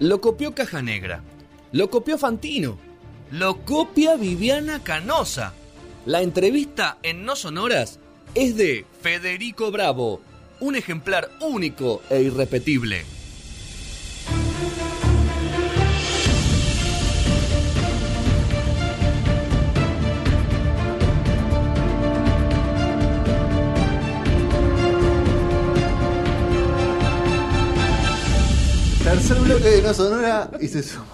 lo copió Caja Negra, lo copió Fantino, lo copia Viviana Canosa. La entrevista en No Sonoras es de Federico Bravo, un ejemplar único e irrepetible. Tercer bloque de No Sonora y se suma.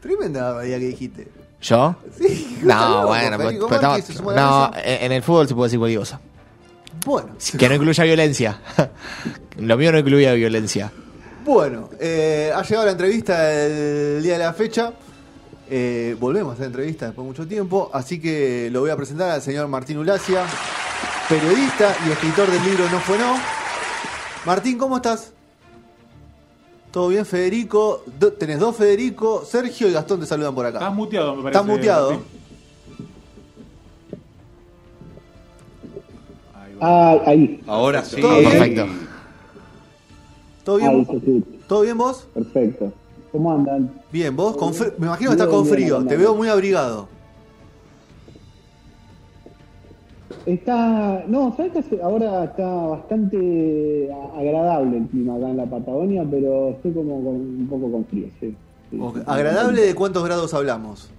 Tremenda barbaridad que dijiste. ¿Yo? Sí, No, bueno, pero, pero la no, en, en el fútbol se puede decir cualquier cosa. Bueno, Que no incluya violencia. Lo mío no incluía violencia. bueno eh, ha llegado la entrevista del día de la fecha. Eh, volvemos a hacer entrevista después de mucho tiempo, así que lo voy a presentar al señor Martín Ulacia, periodista y escritor del libro No fue no. Martín, ¿cómo estás? ¿Todo bien, Federico? Do- tenés dos Federico, Sergio y Gastón te saludan por acá. Estás muteado, me parece. Estás muteado. Martín. Ahí va. Ah, ahí. Ahora sí. Todo bien. Perfecto. ¿Todo bien? escucha. ¿Todo bien vos? Perfecto. ¿Cómo andan? Bien, vos con fr- me imagino que estás Bien, con bien, frío, bien, te bien. veo muy abrigado. Está, no, sabes que ahora está bastante agradable el clima acá en la Patagonia, pero estoy como con- un poco con frío, sí. ¿Agradable de cuántos grados hablamos?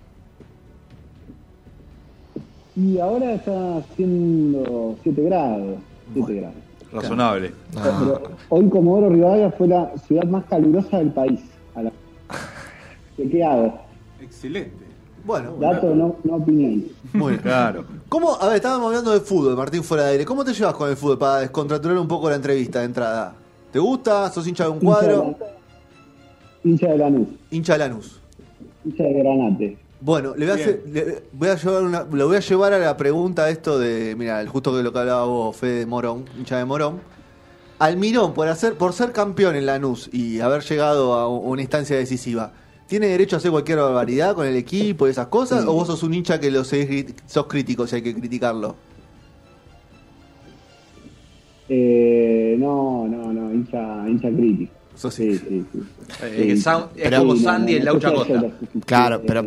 Y ahora está haciendo 7 grados, 7 Bueno. grados. Razonable. Ah. Pero hoy Comodoro Rivadavia fue la ciudad más calurosa del país. A la... ¿Qué hago? Excelente. Bueno, Dato, no, no opinión. muy bien. Claro. ¿Cómo, a ver, estábamos hablando de fútbol, Martín, fuera de aire. ¿Cómo te llevas con el fútbol para descontraturar un poco la entrevista de entrada? ¿Te gusta? ¿Sos hincha de un cuadro? Hincha de Lanús, Hincha de Lanús. hincha de Granate. Bueno, le voy a, hacer, le voy a llevar una, lo voy a llevar a la pregunta esto de, mira, justo que lo que hablaba vos, Fede de Morón, hincha de Morón. Almirón, por hacer, por ser campeón en Lanús y haber llegado a una instancia decisiva, ¿tiene derecho a hacer cualquier barbaridad con el equipo y esas cosas? Sí. ¿O vos sos un hincha que lo seguís sos crítico si hay que criticarlo? Eh, no, no, no, hincha, hincha crítico. Sos Sí, sí, sí. Eh, es Pero- como Sandy no, en Laucha Costa. Claro, pero-.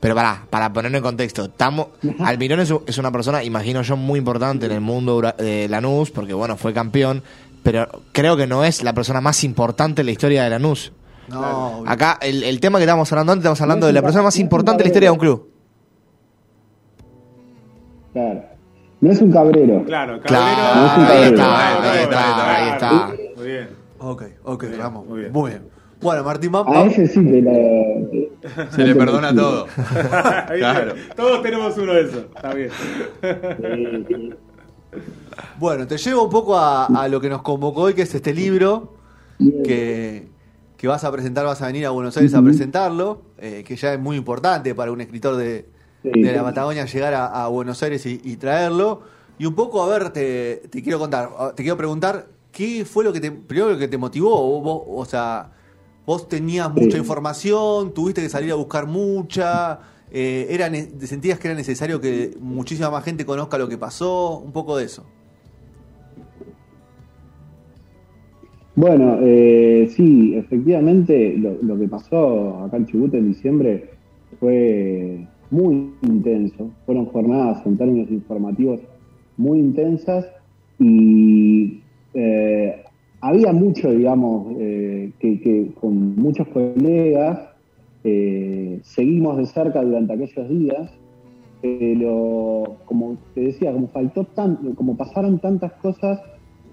Pero para, para ponerlo en contexto, estamos, Almirón es, es una persona, imagino yo, muy importante en el mundo de Lanús, porque bueno, fue campeón, pero creo que no es la persona más importante en la historia de Lanús. No. Acá, el, el tema que estábamos hablando antes, estamos hablando No de la persona más no importante en la historia de un club. Claro. No es un cabrero. Claro, Claro, Cabrero. ahí Claro, está, ahí está, ahí está. Muy bien. Ok, ok, bien, vamos. muy Muy bien. bien. Bueno, Martín, vamos. A ese sí te la. Se le perdona todo. ¿Viste? Claro. Todos tenemos uno de esos. Está bien. Bueno, te llevo un poco a, a lo que nos convocó hoy, que es este libro Bien. que, que vas a presentar, vas a venir a Buenos Aires a presentarlo, eh, que ya es muy importante para un escritor de, Sí, de la. Patagonia llegar a, a Buenos Aires y, y traerlo. Y un poco, a ver, te, te quiero contar, te quiero preguntar, ¿qué fue lo que te, primero lo que te motivó? ¿Vos, vos- o sea, vos tenías mucha Sí. información, tuviste que salir a buscar mucha, eh, era sentías que era necesario que muchísima más gente conozca lo que pasó, un poco de eso. Bueno, eh, sí, efectivamente lo, lo que pasó acá en Chubut en diciembre fue muy intenso. Fueron jornadas en términos informativos muy intensas y eh, había mucho, digamos, eh, que, con muchos colegas eh, seguimos de cerca durante aquellos días, pero como te decía, como faltó tanto, como pasaron tantas cosas,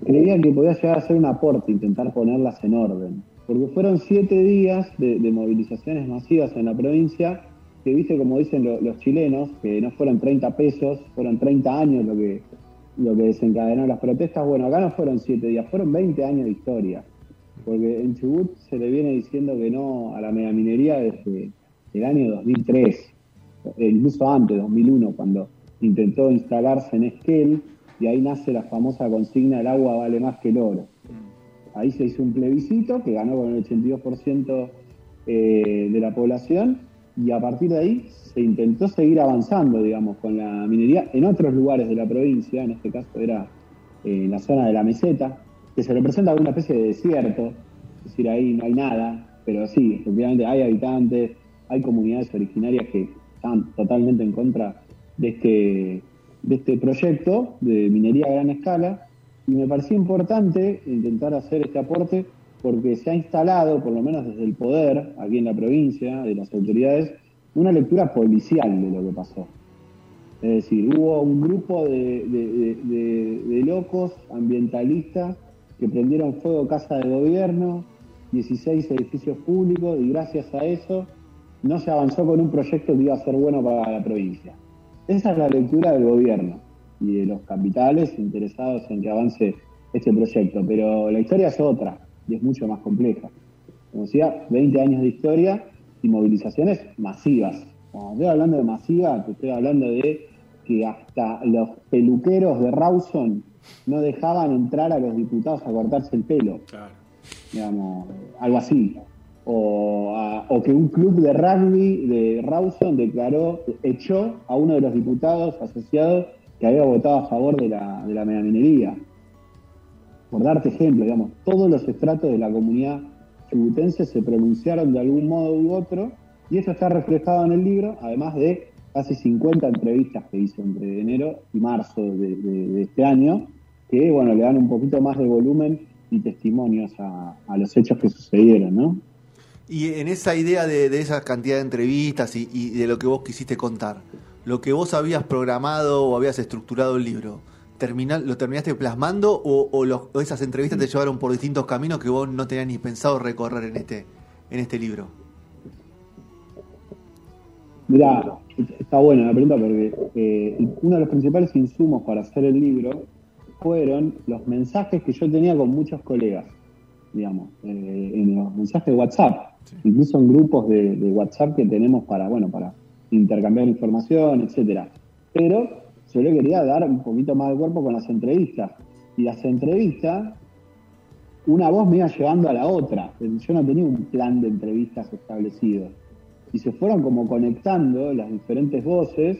creía que podía llegar a ser un aporte intentar ponerlas en orden. Porque fueron siete días de, movilizaciones masivas en la provincia, que viste como dicen lo- los chilenos, que no fueron 30 pesos, fueron 30 años lo que, lo que desencadenó las protestas. Bueno, acá no fueron siete días, fueron 20 años de historia. Porque en Chubut se le viene diciendo que no a la megaminería desde el año 2003, e incluso antes, 2001, cuando intentó instalarse en Esquel, y ahí nace la famosa consigna el agua vale más que el oro. Ahí se hizo un plebiscito que ganó con el 82% eh, de la población y a partir de ahí se intentó seguir avanzando, digamos, con la minería en otros lugares de la provincia, en este caso era eh, la zona de la meseta, que se representa como una especie de desierto, es decir, ahí no hay nada, pero sí, efectivamente hay habitantes, hay comunidades originarias que están totalmente en contra de este, de este proyecto de minería a gran escala, y me parecía importante intentar hacer este aporte porque se ha instalado, por lo menos desde el poder, aquí en la provincia, de las autoridades, una lectura policial de lo que pasó. Es decir, hubo un grupo de, de- de- locos ambientalistas que prendieron fuego casa de gobierno, 16 edificios públicos, y gracias a eso no se avanzó con un proyecto que iba a ser bueno para la provincia. Esa es la lectura del gobierno y de los capitales interesados en que avance este proyecto, pero la historia es otra y es mucho más compleja. Como decía, 20 años de historia y movilizaciones masivas. Cuando estoy hablando de masiva, te estoy hablando de que hasta los peluqueros de Rawson no dejaban entrar a los diputados a cortarse el pelo Claro. digamos, algo así. O, a- o que un club de rugby de Rawson declaró, echó a uno de los diputados asociados que había votado a favor de la, de la megaminería. Por darte ejemplo, digamos, todos los estratos de la comunidad chubutense se pronunciaron de algún modo u otro, y eso está reflejado en el libro, además de casi 50 entrevistas que hizo entre enero y marzo de, de- de este año, que bueno, le dan un poquito más de volumen y testimonios a, a los hechos que sucedieron, ¿no? Y en esa idea de, de esa cantidad de entrevistas y, y de lo que vos quisiste contar, lo que vos habías programado o habías estructurado el libro, termina- ¿lo terminaste plasmando o, o los- o esas entrevistas te llevaron por distintos caminos que vos no tenías ni pensado recorrer en este, en este libro? Mirá, está buena la pregunta porque eh, uno de los principales insumos para hacer el libro fueron los mensajes que yo tenía con muchos colegas, digamos, eh, en los mensajes de WhatsApp, incluso en grupos de, WhatsApp que tenemos para, bueno, para intercambiar información, etcétera. Pero yo quería dar un poquito más de cuerpo con las entrevistas. Y las entrevistas, una voz me iba llevando a la otra. Yo no tenía un plan de entrevistas establecido y se fueron como conectando las diferentes voces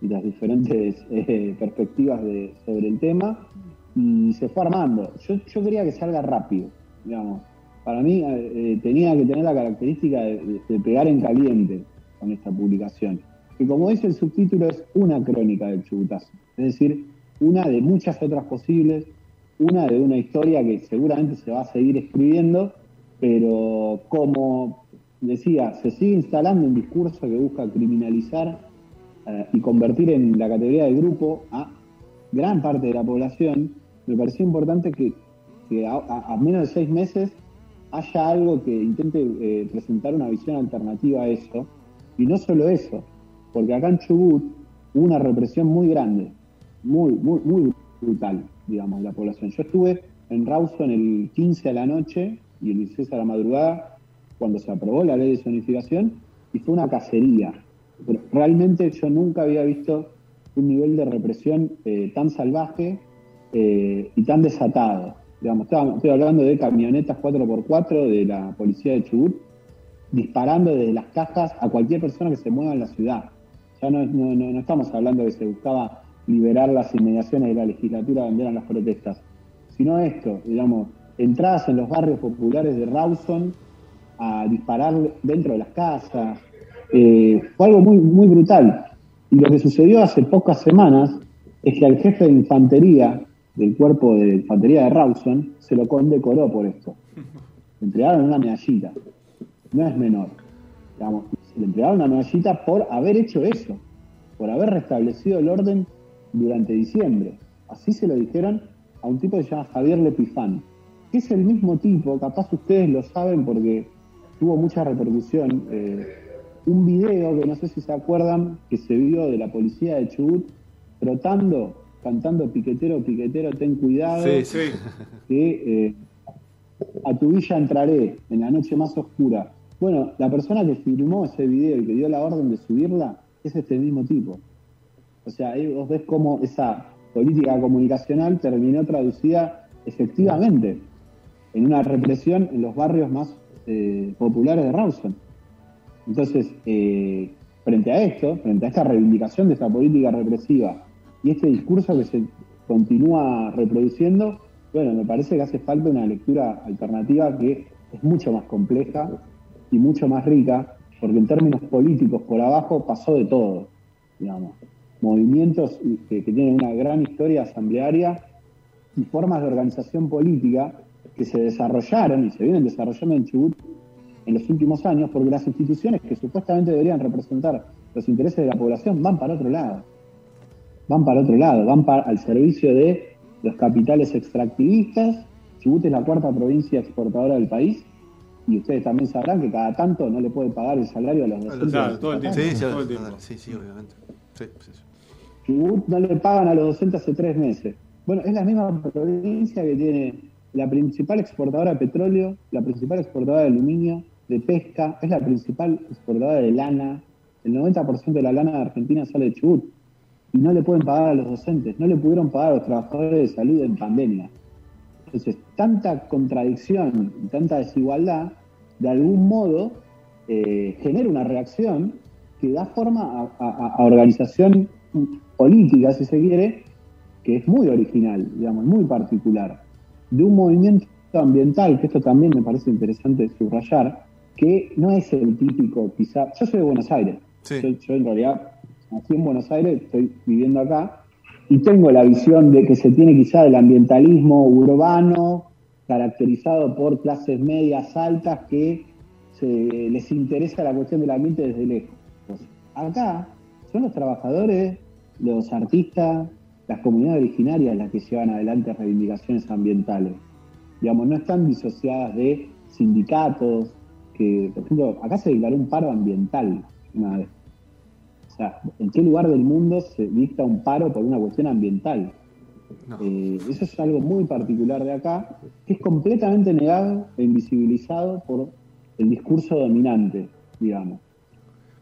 y las diferentes eh, perspectivas de, sobre el tema y se fue armando. Yo, yo quería que salga rápido, digamos. Para mí eh, eh, tenía que tener la característica de, pegar en caliente con esta publicación. Que como dice el subtítulo es una crónica del chubutazo. Es decir, una de muchas otras posibles, una de una historia que seguramente se va a seguir escribiendo, pero como decía, se sigue instalando un discurso que busca criminalizar eh, y convertir en la categoría de grupo a gran parte de la población, me pareció importante que, a menos de seis meses haya algo que intente eh, presentar una visión alternativa a eso. Y no solo eso, porque acá en Chubut hubo una represión muy grande, muy, muy, muy brutal, digamos, la población. Yo estuve en Rawson el 15 a la noche y el 16 a la madrugada, cuando se aprobó la ley de zonificación, y fue una cacería. Pero realmente yo nunca había visto un nivel de represión eh, tan salvaje eh, y tan desatado. Digamos, estoy hablando de camionetas 4x4 de la policía de Chubut disparando desde las cajas a cualquier persona que se mueva en la ciudad. Ya no, no, no- no estamos hablando de que se buscaba liberar las inmediaciones de la legislatura donde eran las protestas, sino esto, digamos, entradas en los barrios populares de Rawson a disparar dentro de las casas. Eh, fue algo muy, muy brutal. Y lo que sucedió hace pocas semanas es que al jefe de infantería del cuerpo de infantería de Rawson se lo condecoró por esto. Le entregaron una medallita. No es menor. Digamos, le entregaron una medallita por haber hecho eso, por haber restablecido el orden durante diciembre. Así se lo dijeron a un tipo que se llama Javier Lepifán, es el mismo tipo, capaz ustedes lo saben porque tuvo mucha repercusión. eh, un video que no sé si se acuerdan, que se vio de la policía de Chubut trotando, cantando piquetero, piquetero, ten cuidado, Sí, sí. que eh, a tu villa entraré en la noche más oscura. Bueno, la persona que filmó ese video y que dio la orden de subirla es este mismo tipo. O sea, ahí vos ves cómo esa política comunicacional terminó traducida efectivamente en una represión en los barrios más eh, populares de Rawson. Entonces, eh, frente a esto, frente a esta reivindicación de esta política represiva y este discurso que se continúa reproduciendo, bueno, me parece que hace falta una lectura alternativa que es mucho más compleja y mucho más rica, porque en términos políticos por abajo pasó de todo, digamos. Movimientos que, que tienen una gran historia asamblearia y formas de organización política que se desarrollaron y se vienen desarrollando en Chubut en los últimos años, porque las instituciones que supuestamente deberían representar los intereses de la población van para otro lado. Van para otro lado, van para, al servicio de los capitales extractivistas. Chubut es la cuarta provincia exportadora del país y ustedes también sabrán que cada tanto no le puede pagar el salario a los docentes. Claro, todo el tiempo. Sí, sí, todo el tiempo. sí, sí, obviamente. Sí, sí, sí. Chubut no le pagan a los docentes hace tres meses. Bueno, es la misma provincia que tiene la principal exportadora de petróleo, la principal exportadora de aluminio, de pesca, es la principal exportadora de lana. El 90% de la lana de Argentina sale de Chubut. Y no le pueden pagar a los docentes, no le pudieron pagar a los trabajadores de salud en pandemia. Entonces, tanta contradicción y tanta desigualdad, de algún modo, eh, genera una reacción que da forma a, a- a organización política, si se quiere, que es muy original, digamos, muy particular, de un movimiento ambiental, que esto también me parece interesante subrayar, que no es el típico, quizá, yo soy de Buenos Aires, Sí. yo, yo en realidad nací en Buenos Aires, estoy viviendo acá, y tengo la visión de que se tiene quizá del ambientalismo urbano, caracterizado por clases medias altas que les interesa la cuestión del ambiente desde lejos. Acá son los trabajadores, los artistas, las comunidades originarias las que llevan adelante reivindicaciones ambientales. Digamos, no están disociadas de sindicatos, que, por ejemplo, acá se declaró un paro ambiental una vez. O sea, ¿en qué lugar del mundo se dicta un paro por una cuestión ambiental? No. Eh, eso es algo muy particular de acá, que es completamente negado e invisibilizado por el discurso dominante, digamos.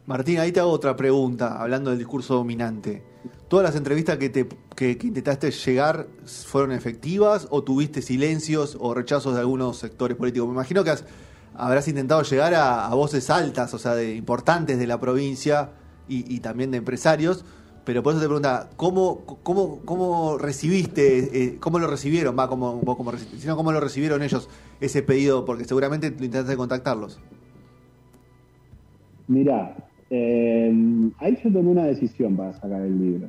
Martín, ahí te hago otra pregunta, hablando del discurso dominante. ¿Todas las entrevistas que, te, que, que intentaste llegar fueron efectivas o tuviste silencios o rechazos de algunos sectores políticos? Me imagino que has- habrás intentado llegar a, a voces altas, o sea, de importantes de la provincia y, también de empresarios, pero por eso te pregunta, ¿cómo, cómo, cómo recibiste, eh, cómo lo recibieron, va, como, vos como sino cómo lo recibieron ellos ese pedido? Porque seguramente lo intentaste contactarlos. Mirá, eh, ahí yo tomé una decisión para sacar el libro.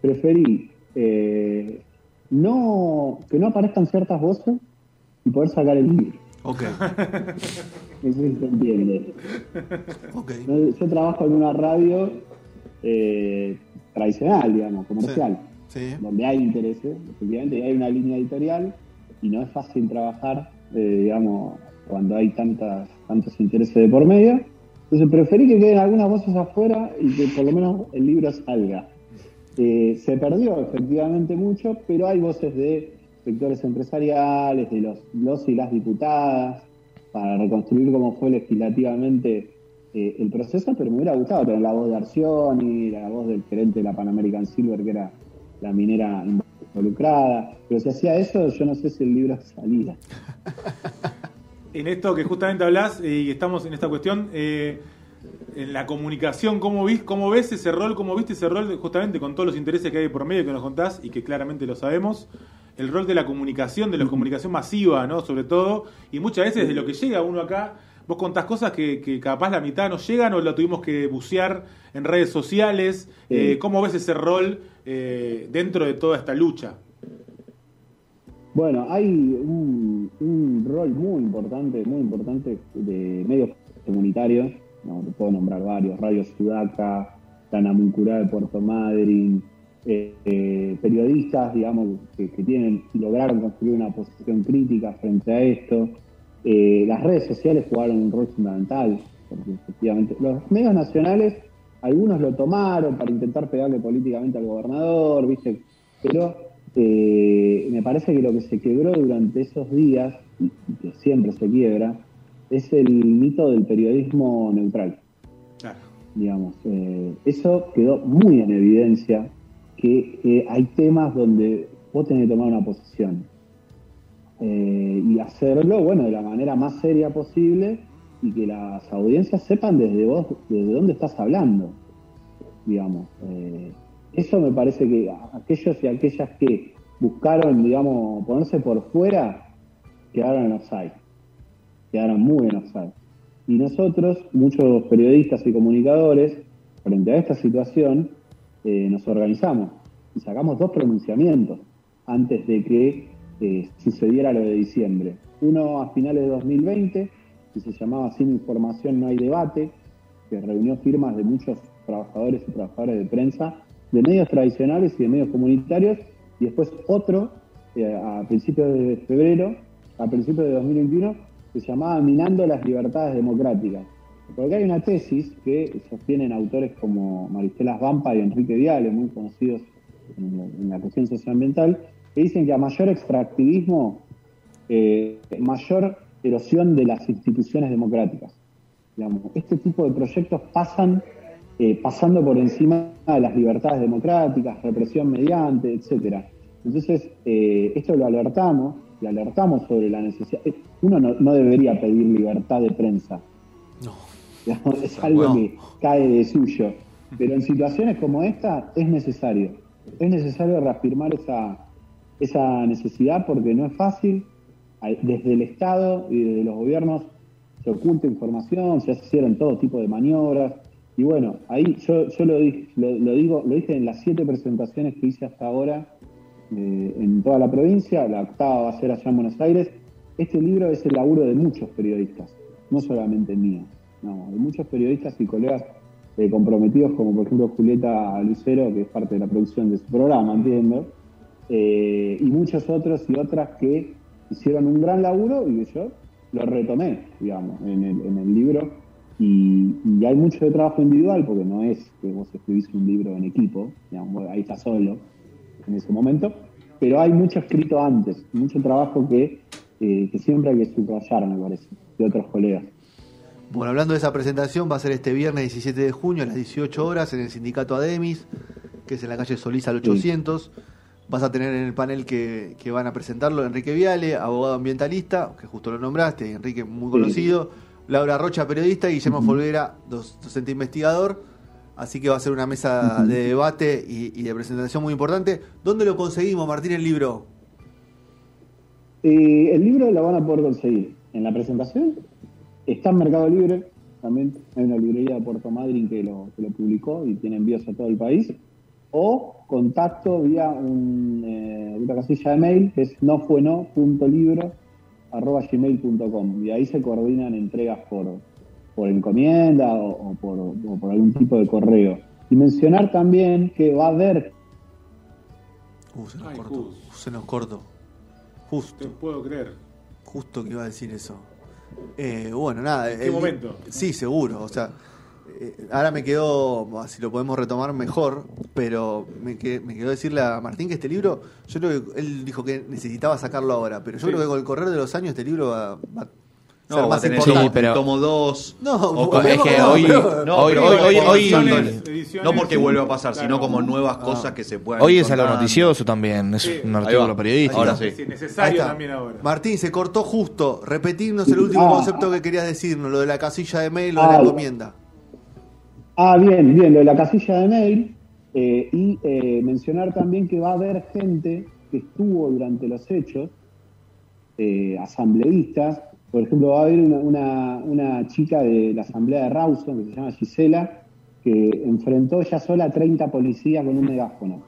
Preferí eh, no que no aparezcan ciertas voces y poder sacar el libro. Ok, No sé si se entiende. ok. No, Yo trabajo en una radio eh, tradicional, digamos, comercial, Sí. donde hay intereses, efectivamente hay una línea editorial y no es fácil trabajar, eh, digamos, cuando hay tantas, tantos intereses de por medio. Entonces preferí que queden algunas voces afuera y que por lo menos el libro salga. Eh, se perdió efectivamente mucho, pero hay voces de sectores empresariales, de los, los y las diputadas, para reconstruir cómo fue legislativamente eh, el proceso, pero me hubiera gustado tener la voz de Arcioni, la voz del gerente de la Pan American Silver, que era la minera involucrada. Pero si hacía eso, yo no sé si el libro salía. En esto que justamente hablas y estamos en esta cuestión, eh, en la comunicación, ¿cómo, vis, ¿cómo ves ese rol? ¿Cómo viste ese rol justamente con todos los intereses que hay por medio que nos contás y que claramente lo sabemos? El rol de la comunicación, de la comunicación masiva, ¿no? Sobre todo, y muchas veces de lo que llega uno acá, vos contás cosas que, que capaz la mitad nos llegan o lo tuvimos que bucear en redes sociales. Sí. Eh, ¿Cómo ves ese rol eh, dentro de toda esta lucha? Bueno, hay un, un rol muy importante, muy importante de medios comunitarios, no, te puedo nombrar varios, Radio Sudaca, la Namuncurá de Puerto Madryn, eh, eh, periodistas, digamos, que, que tienen lograron construir una posición crítica frente a esto. Eh, las redes sociales jugaron un rol fundamental, porque efectivamente los medios nacionales, algunos lo tomaron para intentar pegarle políticamente al gobernador, ¿viste? Pero eh, me parece que lo que se quebró durante esos días, y que siempre se quiebra, es el mito del periodismo neutral Claro. digamos. Eso quedó muy en evidencia que eh, hay temas donde vos tenés que tomar una posición Eh, y hacerlo, bueno, de la manera más seria posible y que las audiencias sepan desde vos, desde dónde estás hablando, digamos. Eh, eso me parece que aquellos y aquellas que buscaron, digamos, ponerse por fuera, quedaron en offside. quedaron muy enojados. Y nosotros, muchos periodistas y comunicadores, frente a esta situación, eh, nos organizamos y sacamos dos pronunciamientos antes de que eh, sucediera lo de diciembre. Uno a finales de 2020, que se llamaba Sin información no hay debate, que reunió firmas de muchos trabajadores y trabajadoras de prensa, de medios tradicionales y de medios comunitarios, y después otro eh, a principios de febrero, a principios de 2021, que se llamaba Minando las Libertades Democráticas. Porque hay una tesis que sostienen autores como Maristela Vampa y Enrique Viale, muy conocidos en la, en la cuestión socioambiental, que dicen que a mayor extractivismo, eh, mayor erosión de las instituciones democráticas. Este tipo de proyectos pasan eh, pasando por encima de las libertades democráticas, represión mediante, etcétera. Entonces, eh, esto lo alertamos, y alertamos sobre la necesidad. Uno no, no debería pedir libertad de prensa. No. Es algo que cae de suyo. Pero en situaciones como esta es necesario. Es necesario reafirmar esa, esa necesidad porque no es fácil. Desde el Estado y desde los gobiernos se oculta información, se hicieron todo tipo de maniobras. Y bueno, ahí yo, yo lo, di- lo, lo digo, lo dije en las siete presentaciones que hice hasta ahora eh, en toda la provincia, la octava va a ser allá en Buenos Aires. Este libro es el laburo de muchos periodistas, no solamente mío, no, de muchos periodistas y colegas eh, comprometidos, como por ejemplo Julieta Lucero, que es parte de la producción de su programa, entiendo, eh, y muchos otros y otras que hicieron un gran laburo y que yo lo retomé, digamos, en el, en el libro. Y, y hay mucho de trabajo individual, porque no es que vos escribís un libro en equipo, digamos, ahí estás solo en ese momento, pero hay mucho escrito antes, mucho trabajo que, eh, que siempre hay que subrayar, me parece, de otros colegas. Bueno, hablando de esa presentación, va a ser este viernes 17 de junio a las 18 horas en el sindicato Ademis, que es en la calle Solís al 800. Vas a tener en el panel que, que van a presentarlo Enrique Viale, abogado ambientalista, que justo lo nombraste, Enrique muy conocido, Laura Rocha, periodista, y Guillermo Folguera, dos- docente investigador. Así que va a ser una mesa de debate y, y de presentación muy importante. ¿Dónde lo conseguimos, Martín, el libro? Eh, el libro lo van a poder conseguir en la presentación. Está en Mercado Libre, también hay una librería de Puerto Madryn que lo, que lo publicó y tiene envíos a todo el país. O contacto vía un, eh, una casilla de mail que es nofueno.libro.gmail.com y ahí se coordinan entregas por, por encomienda o, o por, o por algún tipo de correo. Y mencionar también que va a haber Uh, se nos Ay, cortó. Uh, se nos cortó. Te Justo. puedo creer. Justo que iba a decir eso. Eh, bueno, nada. ¿En qué momento? Sí, seguro. O sea, eh, ahora me quedó, si lo podemos retomar mejor, pero me, que- me quedó decirle a Martín que este libro, yo creo que él dijo que necesitaba sacarlo ahora, pero yo Sí. creo que con el correr de los años este libro va, va No, ser más importante. Sí, pero- tomo 2. No, O es que hoy- No, Hoy- pero hoy- hoy- hoy- ediciones, ediciones- no porque vuelva a pasar, Claro. sino como nuevas cosas que se puedan Hoy es algo noticioso también, es Sí. un artículo periodístico. Ahora Sí, necesario también ahora. Martín, se cortó justo. Repetirnos el último Ah. concepto que querías decirnos, lo de la casilla de mail, lo de la Ah. encomienda. Ah, bien, bien, lo de la casilla de mail. eh, y eh, mencionar también que va a haber gente que estuvo durante los hechos, eh, asambleístas. Por ejemplo, va a haber una, una, una chica de la asamblea de Rawson, que se llama Gisela, que enfrentó ella sola a 30 policías con un megáfono.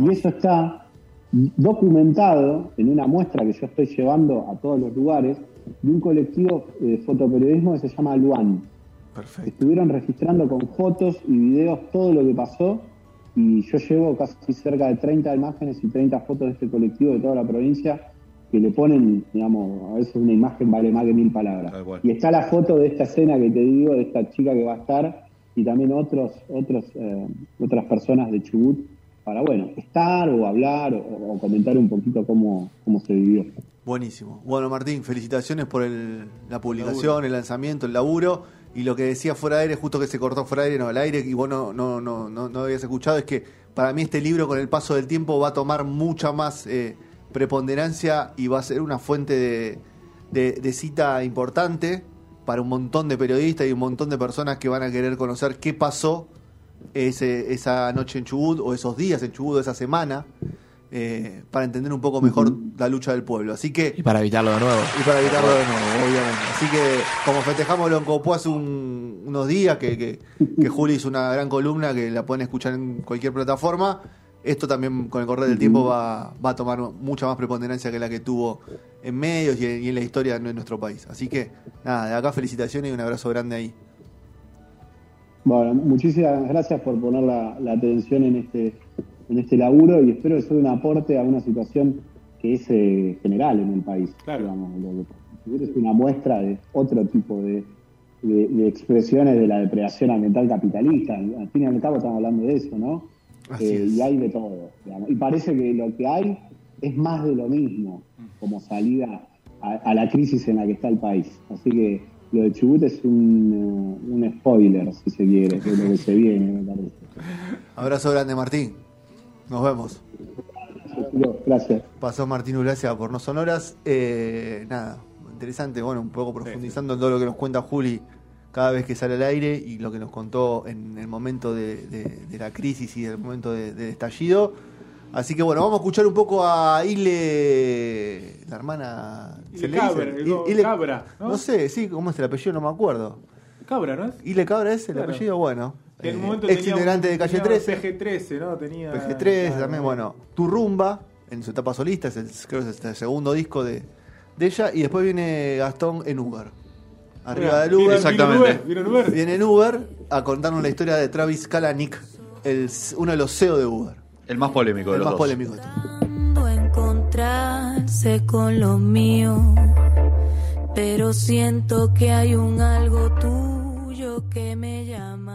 Y eso está documentado en una muestra que yo estoy llevando a todos los lugares de un colectivo de fotoperiodismo que se llama Luan. Perfecto. Estuvieron registrando con fotos y videos todo lo que pasó y yo llevo casi cerca de 30 imágenes y 30 fotos de este colectivo de toda la provincia que le ponen, digamos, a veces una imagen vale más que mil palabras. Y está la foto de esta escena que te digo, de esta chica que va a estar y también otros, otros, eh, otras personas de Chubut para, bueno, estar o hablar o, o comentar un poquito cómo, cómo se vivió. Buenísimo. Bueno, Martín, felicitaciones por el- la publicación, el lanzamiento, el laburo. Y lo que decía fuera de aire, justo que se cortó fuera de aire, no, al aire, y vos no, no, no, no, no habías escuchado, es que para mí este libro con el paso del tiempo va a tomar mucha más eh, preponderancia y va a ser una fuente de, de- de cita importante para un montón de periodistas y un montón de personas que van a querer conocer qué pasó ese, esa noche en Chubut o esos días en Chubut, esa semana. eh, para entender un poco mejor la lucha del pueblo. Así que Y para evitarlo de nuevo. y para evitarlo de nuevo, obviamente. Así que, como festejamos lo Copó hace un- unos días, que, que, que Juli hizo una gran columna que la pueden escuchar en cualquier plataforma, esto también con el correr del tiempo va, va a tomar mucha más preponderancia que la que tuvo en medios y en, y en la historia de nuestro país. Así que, nada, de acá felicitaciones y un abrazo grande ahí. Bueno, muchísimas gracias por poner la, la atención en este, en este laburo y espero que sea un aporte a una situación que es eh, general en el país. Claro. digamos. Lo que es una muestra de otro tipo de, de- de expresiones de la depredación ambiental capitalista. Al fin y al cabo estamos hablando de eso, ¿no? Eh, y hay de todo. digamos. Y parece que lo que hay es más de lo mismo como salida a, a la crisis en la que está el país. Así que lo de Chubut es un, eh, un spoiler, si se quiere, de lo que se viene, me parece. Abrazo grande, Martín. Nos vemos. Gracias. Pasó Martín Ulacia por No Sonoras. Eh, nada, interesante, bueno, un poco profundizando en todo lo que nos cuenta Juli cada vez que sale al aire y lo que nos contó en el momento de, de- de la crisis y el momento de- del estallido. Así que bueno, vamos a escuchar un poco a Ile, la hermana... Ile ¿se le Cabra, Ile- ¿no? ¿no? sé, sí, ¿cómo es el apellido? No me acuerdo. Cabra, ¿no es? Ile Cabra es el Claro. apellido, bueno. En Eh, ex integrante de Calle tenía 13. PG-13, ¿no? Tenía... PG3, claro, también, bueno, Tu Rumba, en su etapa solista, es el, creo que es el segundo disco de, de ella, y después viene Gastón en Uber. Arriba Mira, del Uber, Exactamente. Vino en Uber, viene en Uber a contarnos la historia de Travis Kalanick, el, uno de los CEO de Uber, El más polémico de el los más dos. polémico de todos. Encontrarse con lo mío, pero siento que hay un algo tuyo que me llama.